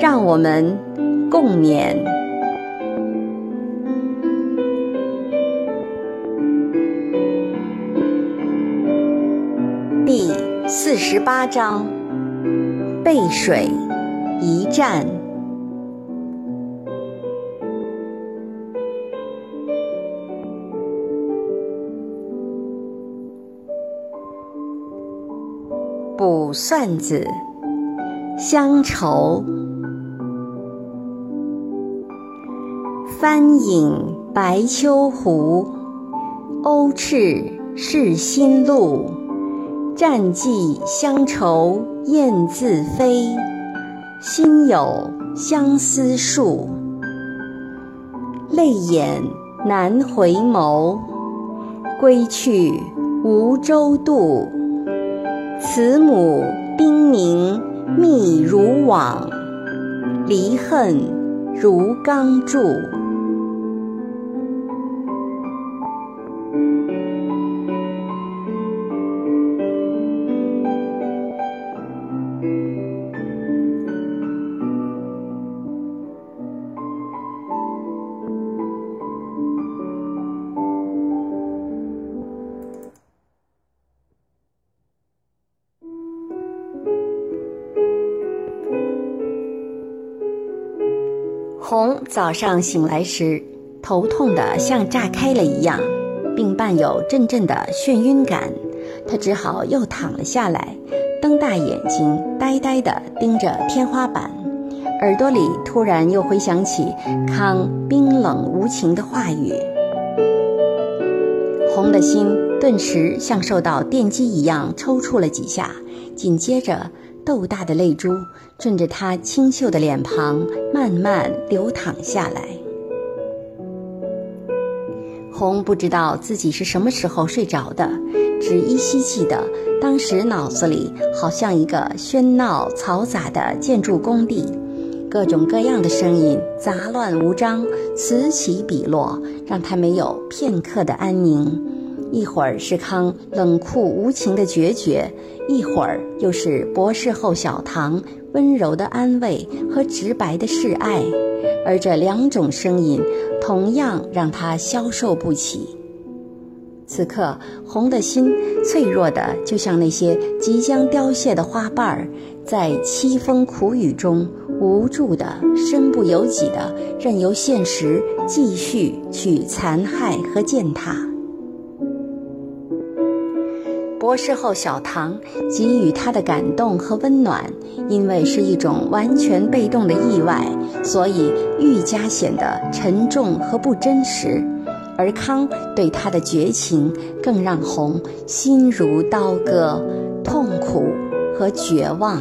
让我们共勉。第四十八章：背水一战。卜算子，乡愁。帆影白秋湖，鸥翅是新路。战绩乡愁雁自飞，心有相思树。泪眼难回眸，归去无舟渡。慈母冰凝密如网，离恨如钢铸。红早上醒来时，头痛的像炸开了一样，并伴有阵阵的眩晕感。他只好又躺了下来，瞪大眼睛，呆呆地盯着天花板，耳朵里突然又回想起康冰冷无情的话语。红的心顿时像受到电击一样抽搐了几下，紧接着。豆大的泪珠顺着他清秀的脸庞慢慢流淌下来。红不知道自己是什么时候睡着的，只依稀记得当时脑子里好像一个喧闹嘈杂的建筑工地，各种各样的声音杂乱无章，此起彼落，让他没有片刻的安宁。一会儿是康冷酷无情的决绝，一会儿又是博士后小唐温柔的安慰和直白的示爱，而这两种声音同样让他消受不起。此刻，红的心脆弱的就像那些即将凋谢的花瓣儿，在凄风苦雨中无助的、身不由己的，任由现实继续去残害和践踏。博士后小唐给予他的感动和温暖，因为是一种完全被动的意外，所以愈加显得沉重和不真实。而康对他的绝情，更让红心如刀割，痛苦和绝望。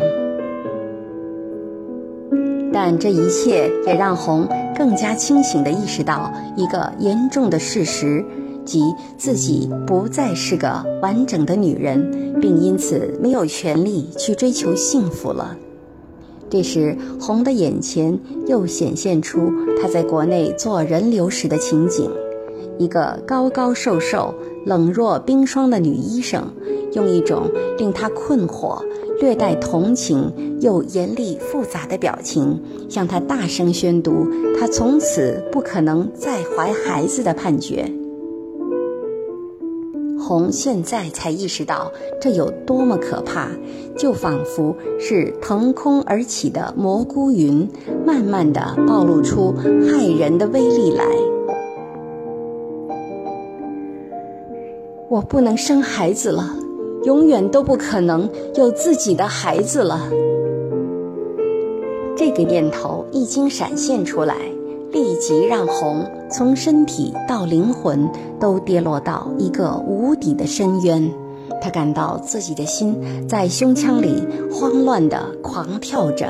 但这一切也让红更加清醒地意识到一个严重的事实。即自己不再是个完整的女人，并因此没有权利去追求幸福了。这时，红的眼前又显现出她在国内做人流时的情景：一个高高瘦瘦、冷若冰霜的女医生，用一种令她困惑、略带同情又严厉复杂的表情，向她大声宣读她从此不可能再怀孩子的判决。红现在才意识到这有多么可怕，就仿佛是腾空而起的蘑菇云，慢慢的暴露出骇人的威力来。我不能生孩子了，永远都不可能有自己的孩子了。这个念头一经闪现出来。立即让红从身体到灵魂都跌落到一个无底的深渊，他感到自己的心在胸腔里慌乱地狂跳着，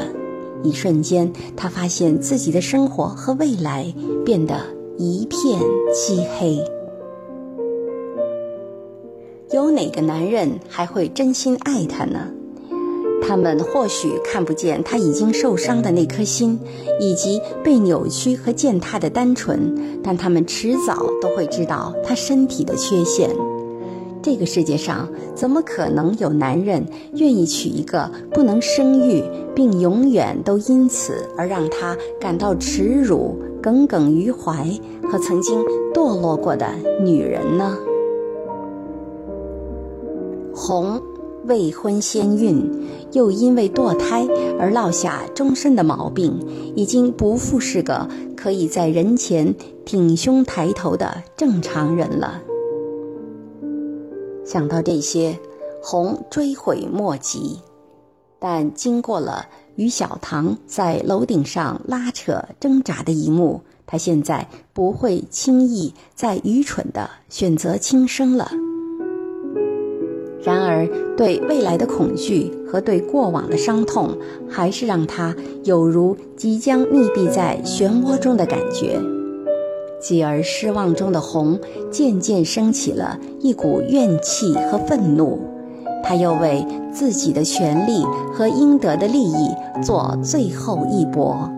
一瞬间，他发现自己的生活和未来变得一片漆黑。有哪个男人还会真心爱她呢？他们或许看不见他已经受伤的那颗心，以及被扭曲和践踏的单纯，但他们迟早都会知道他身体的缺陷。这个世界上怎么可能有男人愿意娶一个不能生育，并永远都因此而让他感到耻辱、耿耿于怀和曾经堕落过的女人呢？红，未婚先孕，又因为堕胎而落下终身的毛病，已经不复是个可以在人前挺胸抬头的正常人了。想到这些，红追悔莫及。但经过了与小唐在楼顶上拉扯挣扎的一幕，他现在不会轻易再愚蠢的选择轻生了。然而，对未来的恐惧和对过往的伤痛，还是让他有如即将溺毙在漩涡中的感觉。继而失望中的红渐渐升起了一股怨气和愤怒，他又为自己的权利和应得的利益做最后一搏，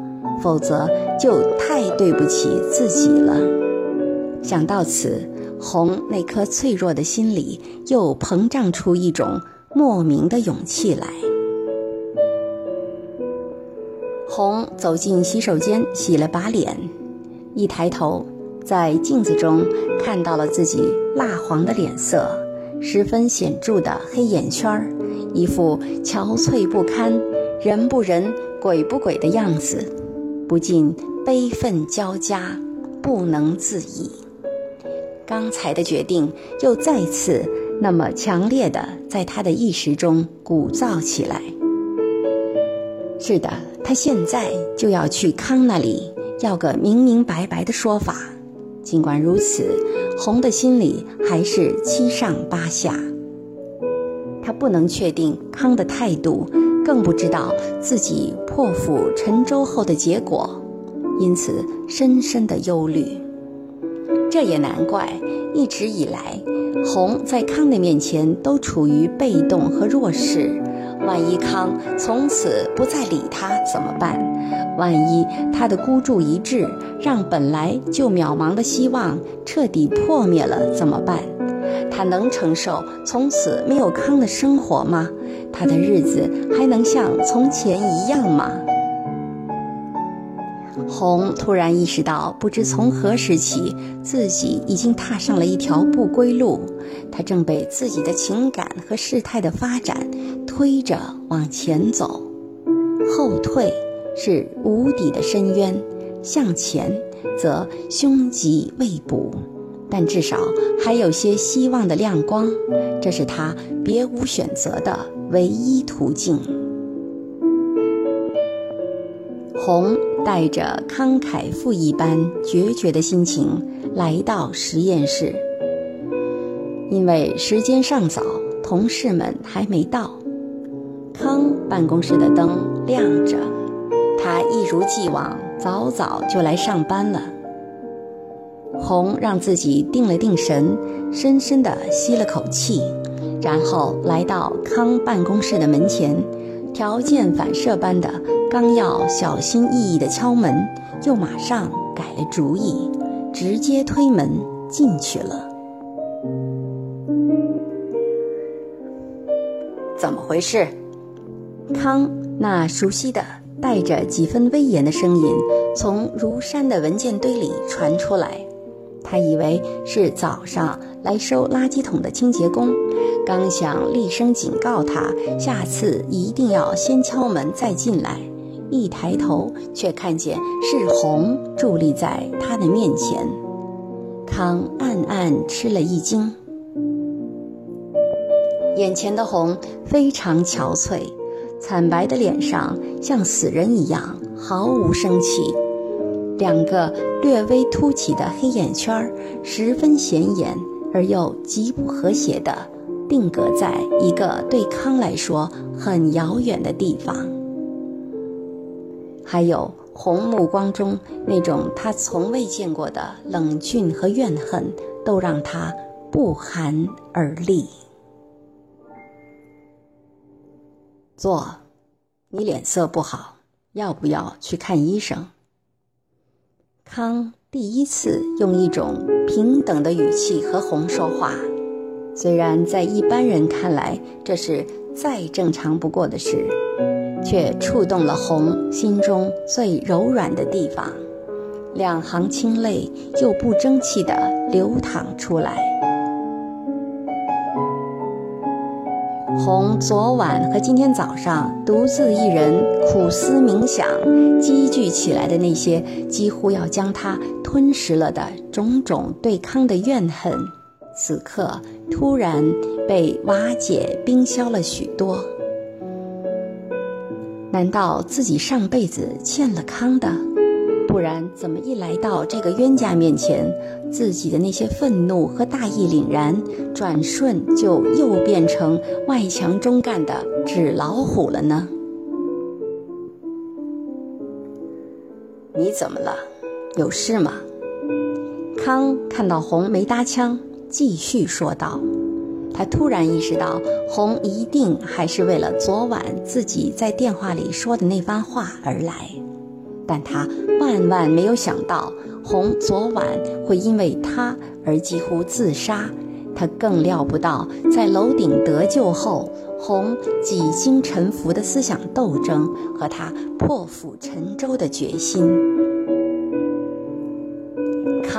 否则就太对不起自己了。想到此，红那颗脆弱的心里又膨胀出一种莫名的勇气来。红走进洗手间，洗了把脸，一抬头。在镜子中看到了自己蜡黄的脸色，十分显著的黑眼圈儿，一副憔悴不堪、人不人、鬼不鬼的样子，不禁悲愤交加，不能自已。刚才的决定又再次那么强烈的在他的意识中鼓噪起来。是的，他现在就要去康那里要个明明白白的说法。尽管如此，红的心里还是七上八下。他不能确定康的态度，更不知道自己破釜沉舟后的结果，因此深深的忧虑。这也难怪，一直以来，红在康的面前都处于被动和弱势。万一康从此不再理他怎么办？万一他的孤注一掷让本来就渺茫的希望彻底破灭了怎么办？他能承受从此没有康的生活吗？他的日子还能像从前一样吗？红突然意识到，不知从何时起，自己已经踏上了一条不归路。他正被自己的情感和事态的发展推着往前走，后退是无底的深渊，向前则凶吉未卜。但至少还有些希望的亮光，这是他别无选择的唯一途径。红带着慷慨赴义般决绝的心情来到实验室，因为时间尚早，同事们还没到。康办公室的灯亮着，他一如既往早早就来上班了。红让自己定了定神，深深地吸了口气，然后来到康办公室的门前，条件反射般的。刚要小心翼翼地敲门，又马上改了主意，直接推门进去了。怎么回事？康那熟悉的、带着几分威严的声音从如山的文件堆里传出来。他以为是早上来收垃圾桶的清洁工，刚想厉声警告他，下次一定要先敲门再进来。一抬头，却看见是红伫立在他的面前。康暗暗吃了一惊，眼前的红非常憔悴，惨白的脸上像死人一样，毫无生气。两个略微凸起的黑眼圈十分显眼，而又极不和谐的定格在一个对康来说很遥远的地方。还有红目光中那种他从未见过的冷峻和怨恨，都让他不寒而栗。坐，你脸色不好，要不要去看医生？康第一次用一种平等的语气和红说话，虽然在一般人看来这是再正常不过的事，却触动了红心中最柔软的地方，两行清泪又不争气地流淌出来。红昨晚和今天早上独自一人苦思冥想，积聚起来的那些几乎要将他吞噬了的种种对康的怨恨，此刻突然被瓦解冰消了许多。难道自己上辈子欠了康的？不然，怎么一来到这个冤家面前，自己的那些愤怒和大义凛然，转瞬就又变成外强中干的纸老虎了呢？你怎么了？有事吗？康看到红没搭腔，继续说道。他突然意识到，红一定还是为了昨晚自己在电话里说的那番话而来。但他万万没有想到，红昨晚会因为他而几乎自杀。他更料不到，在楼顶得救后，红几经沉浮的思想斗争和他破釜沉舟的决心。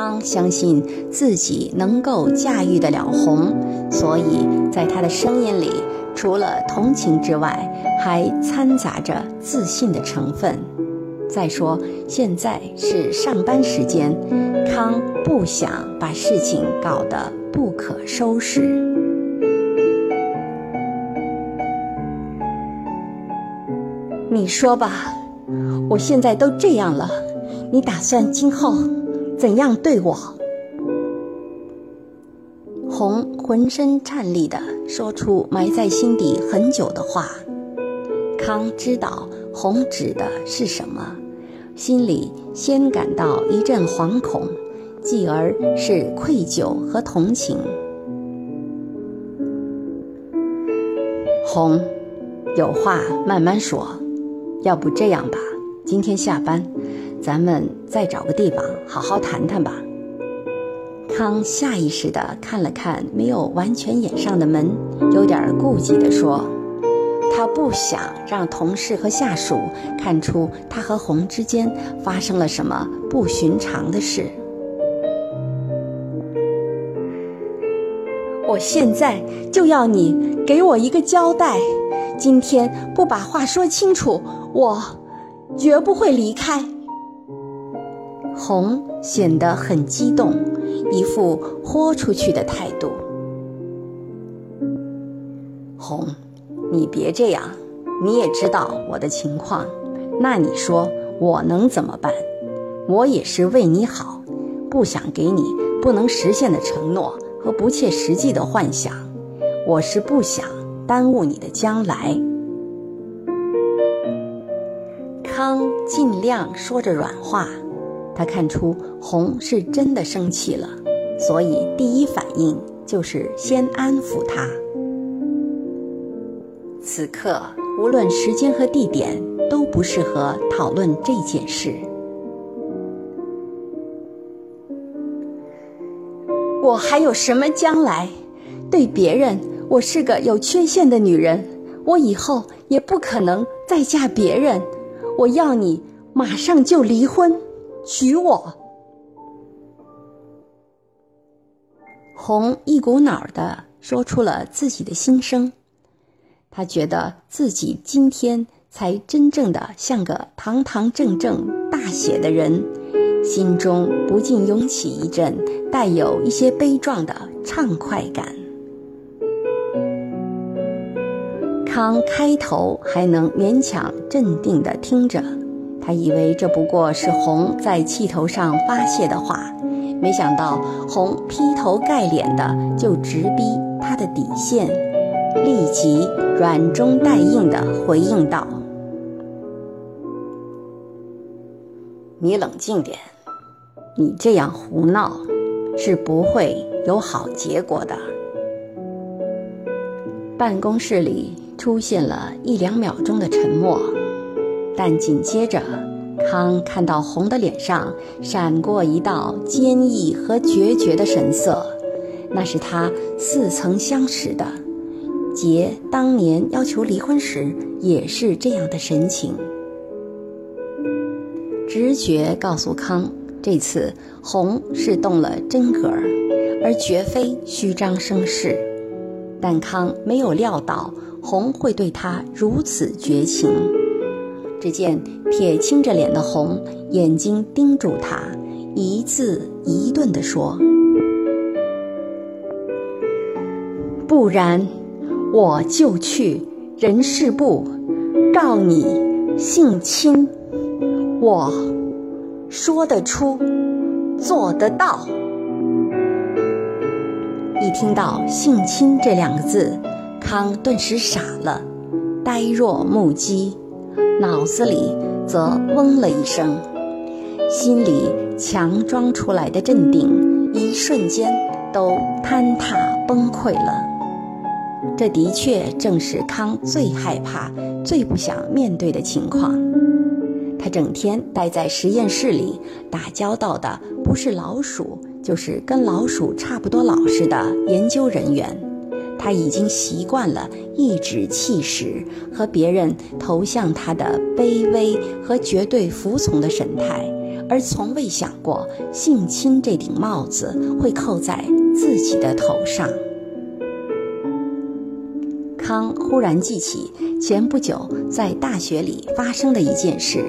康相信自己能够驾驭得了红，所以在他的声音里，除了同情之外，还掺杂着自信的成分。再说，现在是上班时间，康不想把事情搞得不可收拾。你说吧，我现在都这样了，你打算今后怎样对我？红浑身颤栗地说出埋在心底很久的话。康知道。红指的是什么？心里先感到一阵惶恐，继而是愧疚和同情。红，有话慢慢说，要不这样吧，今天下班，咱们再找个地方好好谈谈吧。康下意识地看了看没有完全掩上的门，有点顾忌地说。他不想让同事和下属看出他和红之间发生了什么不寻常的事。我现在就要你给我一个交代，今天不把话说清楚，我绝不会离开。红显得很激动，一副豁出去的态度。红。你别这样，你也知道我的情况，那你说我能怎么办？我也是为你好，不想给你不能实现的承诺和不切实际的幻想，我是不想耽误你的将来。康尽量说着软话，他看出红是真的生气了，所以第一反应就是先安抚他。此刻，无论时间和地点都不适合讨论这件事。我还有什么将来？对别人，我是个有缺陷的女人，我以后也不可能再嫁别人。我要你马上就离婚，娶我。红一股脑的说出了自己的心声。他觉得自己今天才真正的像个堂堂正正大写的人，心中不禁涌起一阵带有一些悲壮的畅快感。康开头还能勉强镇定地听着，他以为这不过是红在气头上发泄的话，没想到红劈头盖脸的就直逼他的底线，立即。软中带硬的回应道：“你冷静点，你这样胡闹是不会有好结果的。”办公室里出现了一两秒钟的沉默，但紧接着，康看到红的脸上闪过一道坚毅和决绝的神色，那是他似曾相识的。杰当年要求离婚时也是这样的神情。直觉告诉康，这次红是动了真格儿，而绝非虚张声势。但康没有料到红会对他如此绝情。只见铁青着脸的红眼睛盯住他，一字一顿地说：“不然，我就去人事部告你性侵。我说得出，做得到。”一听到“性侵”这两个字，康顿时傻了，呆若木鸡，脑子里则嗡了一声，心里强装出来的镇定，一瞬间都坍塌崩溃了。这的确正是康最害怕、最不想面对的情况。他整天待在实验室里，打交道的不是老鼠。就是跟老鼠差不多老实的研究人员，他已经习惯了颐指气使和别人投向他的卑微和绝对服从的神态，而从未想过性侵这顶帽子会扣在自己的头上。康忽然记起前不久在大学里发生的一件事：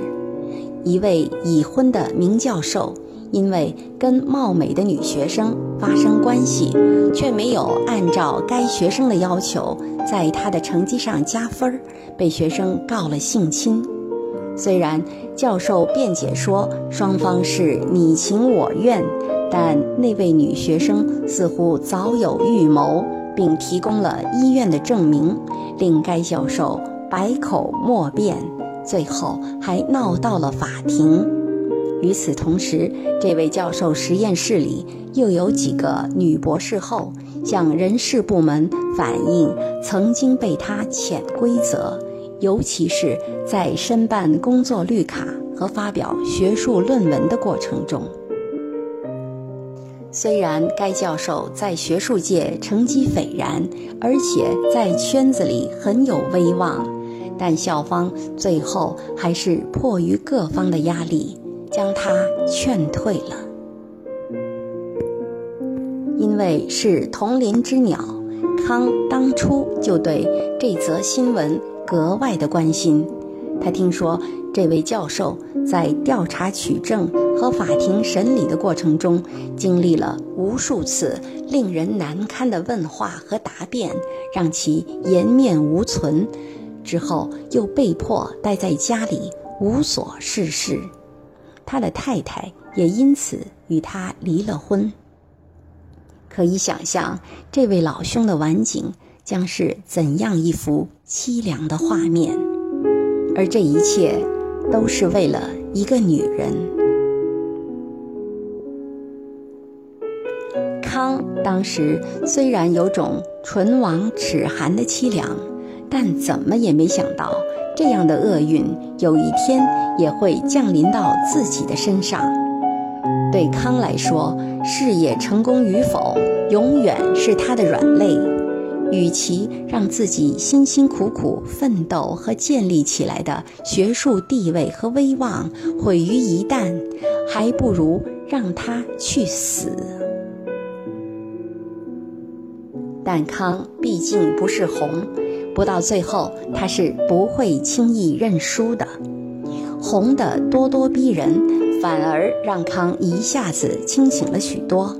一位已婚的名教授。因为跟貌美的女学生发生关系，却没有按照该学生的要求在她的成绩上加分，被学生告了性侵。虽然教授辩解说双方是你情我愿，但那位女学生似乎早有预谋，并提供了医院的证明，令该教授百口莫辩，最后还闹到了法庭。与此同时，这位教授实验室里又有几个女博士后向人事部门反映，曾经被他潜规则，尤其是在申办工作绿卡和发表学术论文的过程中。虽然该教授在学术界成绩斐然，而且在圈子里很有威望，但校方最后还是迫于各方的压力。将他劝退了，因为是同林之鸟，康当初就对这则新闻格外的关心。他听说这位教授在调查取证和法庭审理的过程中，经历了无数次令人难堪的问话和答辩，让其颜面无存，之后又被迫待在家里无所事事。他的太太也因此与他离了婚。可以想象，这位老兄的晚景将是怎样一幅凄凉的画面，而这一切都是为了一个女人。康当时虽然有种唇亡齿寒的凄凉，但怎么也没想到。这样的厄运有一天也会降临到自己的身上。对康来说，事业成功与否永远是他的软肋。与其让自己辛辛苦苦奋斗和建立起来的学术地位和威望毁于一旦，还不如让他去死。但康毕竟不是红。不到最后，他是不会轻易认输的。红的咄咄逼人，反而让康一下子清醒了许多。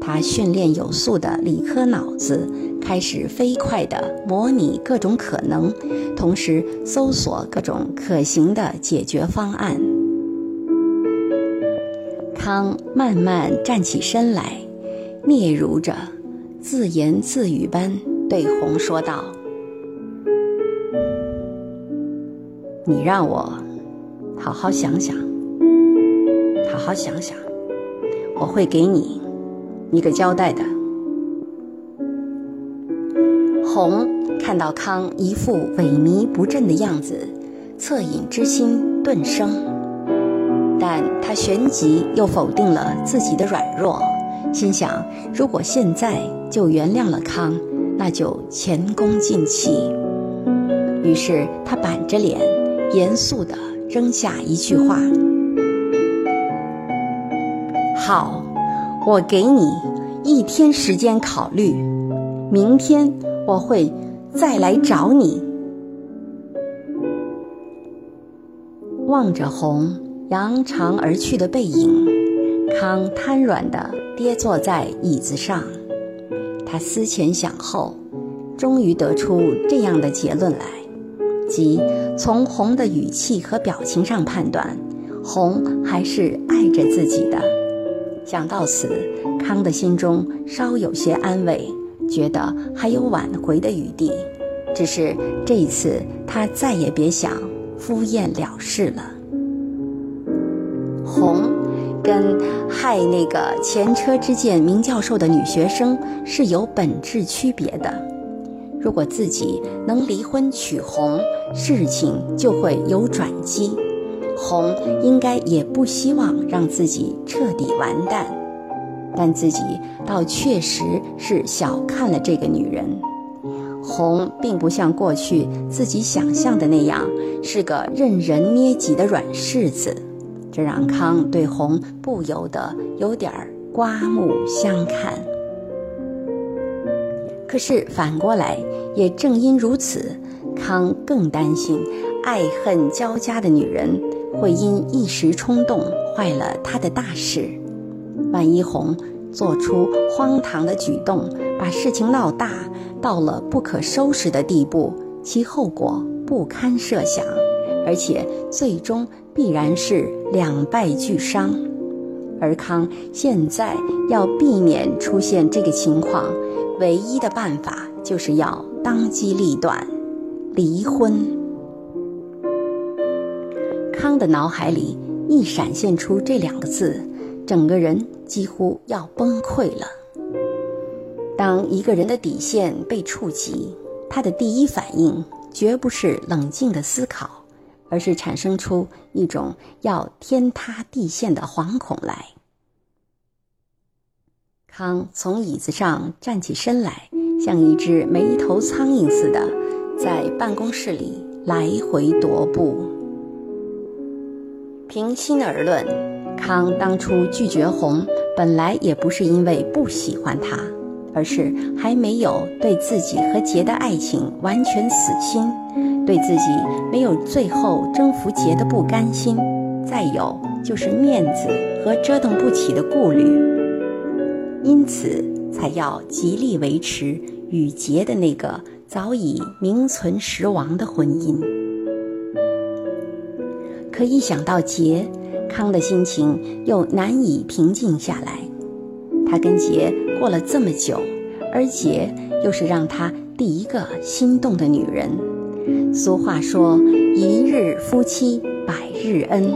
他训练有素的理科脑子开始飞快地模拟各种可能，同时搜索各种可行的解决方案。康慢慢站起身来，嗫嚅着，自言自语般对红说道。你让我好好想想。好好想想，我会给你一个交代的。红看到康一副萎靡不振的样子，恻隐之心顿生，但他旋即又否定了自己的软弱，心想：如果现在就原谅了康，那就前功尽弃。于是他板着脸，严肃地扔下一句话：“好，我给你一天时间考虑，明天。”我会再来找你。望着红扬长而去的背影，康瘫软地跌坐在椅子上。他思前想后，终于得出这样的结论来：即从红的语气和表情上判断，红还是爱着自己的。想到此，康的心中稍有些安慰。觉得还有挽回的余地，只是这一次他再也别想敷衍了事了。红，跟害那个前车之鉴明教授的女学生是有本质区别的。如果自己能离婚娶红，事情就会有转机。红应该也不希望让自己彻底完蛋。但自己倒确实是小看了这个女人，红并不像过去自己想象的那样是个任人捏脊的软柿子，这让康对红不由得有点刮目相看。可是反过来，也正因如此，康更担心爱恨交加的女人会因一时冲动坏了他的大事。万一红做出荒唐的举动，把事情闹大到了不可收拾的地步，其后果不堪设想，而且最终必然是两败俱伤。而康现在要避免出现这个情况，唯一的办法就是要当机立断，离婚。康的脑海里一闪现出这两个字。整个人几乎要崩溃了。当一个人的底线被触及，他的第一反应绝不是冷静的思考，而是产生出一种要天塌地陷的惶恐来。康从椅子上站起身来，像一只没头苍蝇似的，在办公室里来回踱步。平心而论。康当初拒绝红，本来也不是因为不喜欢他，而是还没有对自己和杰的爱情完全死心，对自己没有最后征服杰的不甘心，再有就是面子和折腾不起的顾虑，因此才要极力维持与杰的那个早已名存实亡的婚姻。可一想到杰，康的心情又难以平静下来。他跟杰过了这么久，而杰又是让他第一个心动的女人。俗话说：“一日夫妻百日恩。”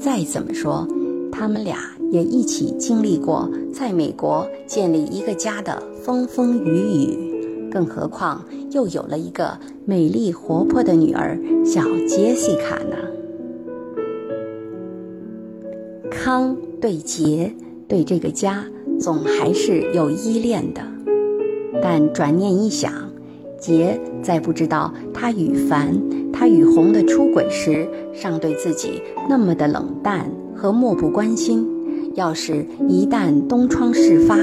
再怎么说，他们俩也一起经历过在美国建立一个家的风风雨雨，更何况又有了一个美丽活泼的女儿小杰西卡呢？康对杰对这个家总还是有依恋的，但转念一想，杰在不知道他与凡、他与红的出轨时，尚对自己那么的冷淡和漠不关心。要是一旦东窗事发，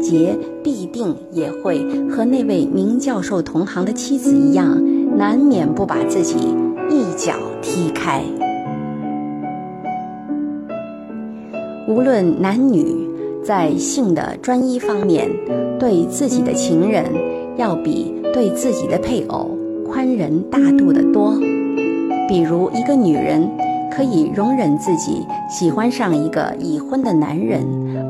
杰必定也会和那位明教授同行的妻子一样，难免不把自己一脚踢开。无论男女，在性的专一方面，对自己的情人要比对自己的配偶宽仁大度得多。比如，一个女人可以容忍自己喜欢上一个已婚的男人，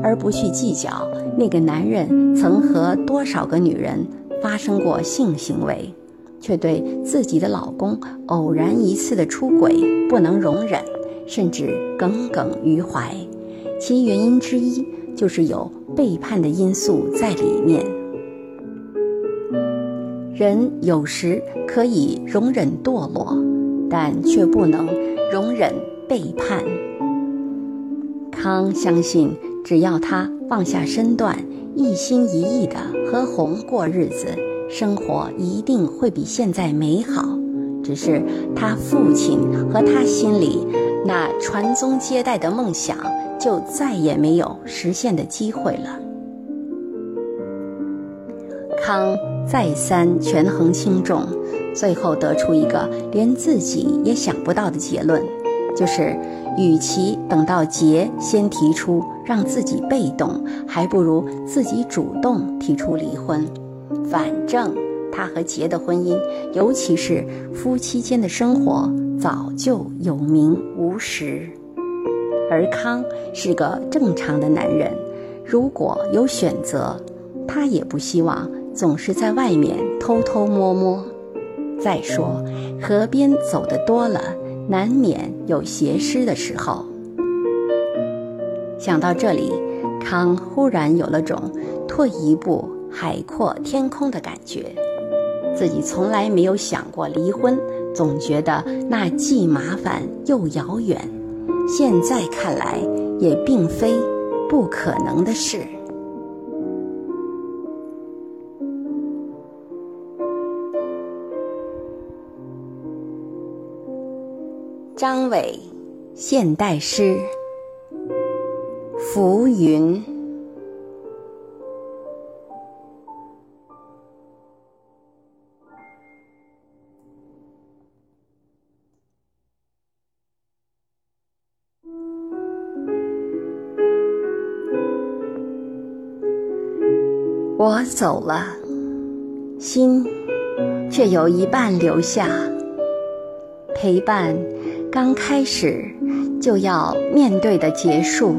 而不去计较那个男人曾和多少个女人发生过性行为，却对自己的老公偶然一次的出轨不能容忍，甚至耿耿于怀。其原因之一就是有背叛的因素在里面。人有时可以容忍堕落，但却不能容忍背叛。康相信，只要他放下身段，一心一意的和红过日子，生活一定会比现在美好。只是他父亲和他心里那传宗接代的梦想，就再也没有实现的机会了。康再三权衡轻重，最后得出一个连自己也想不到的结论，就是。与其等到杰先提出让自己被动，还不如自己主动提出离婚。反正他和杰的婚姻，尤其是夫妻间的生活，早就有名无实。而康是个正常的男人，如果有选择，他也不希望总是在外面偷偷摸摸。再说，河边走的多了。难免有斜失的时候。想到这里，康忽然有了种退一步海阔天空的感觉。自己从来没有想过离婚，总觉得那既麻烦又遥远。现在看来，也并非不可能的事。张伟，现代诗。浮云。我走了，心却有一半留下，陪伴。刚开始就要面对的结束，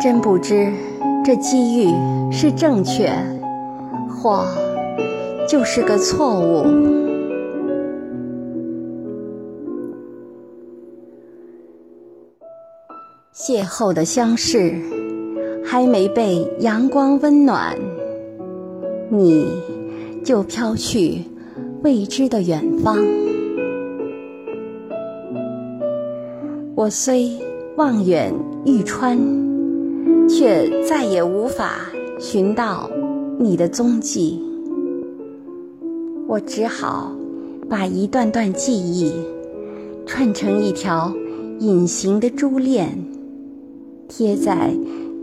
真不知这机遇是正确，或就是个错误。邂逅的相识，还没被阳光温暖，你就飘去未知的远方。我虽望远欲穿，却再也无法寻到你的踪迹。我只好把一段段记忆串成一条隐形的珠链，贴在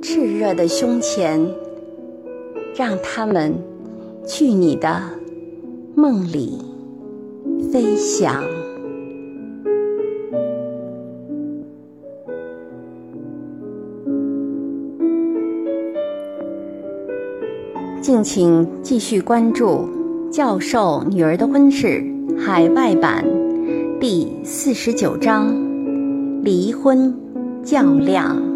炽热的胸前，让它们去你的梦里飞翔。敬请继续关注《教授女儿的婚事》海外版第四十九章：离婚较量。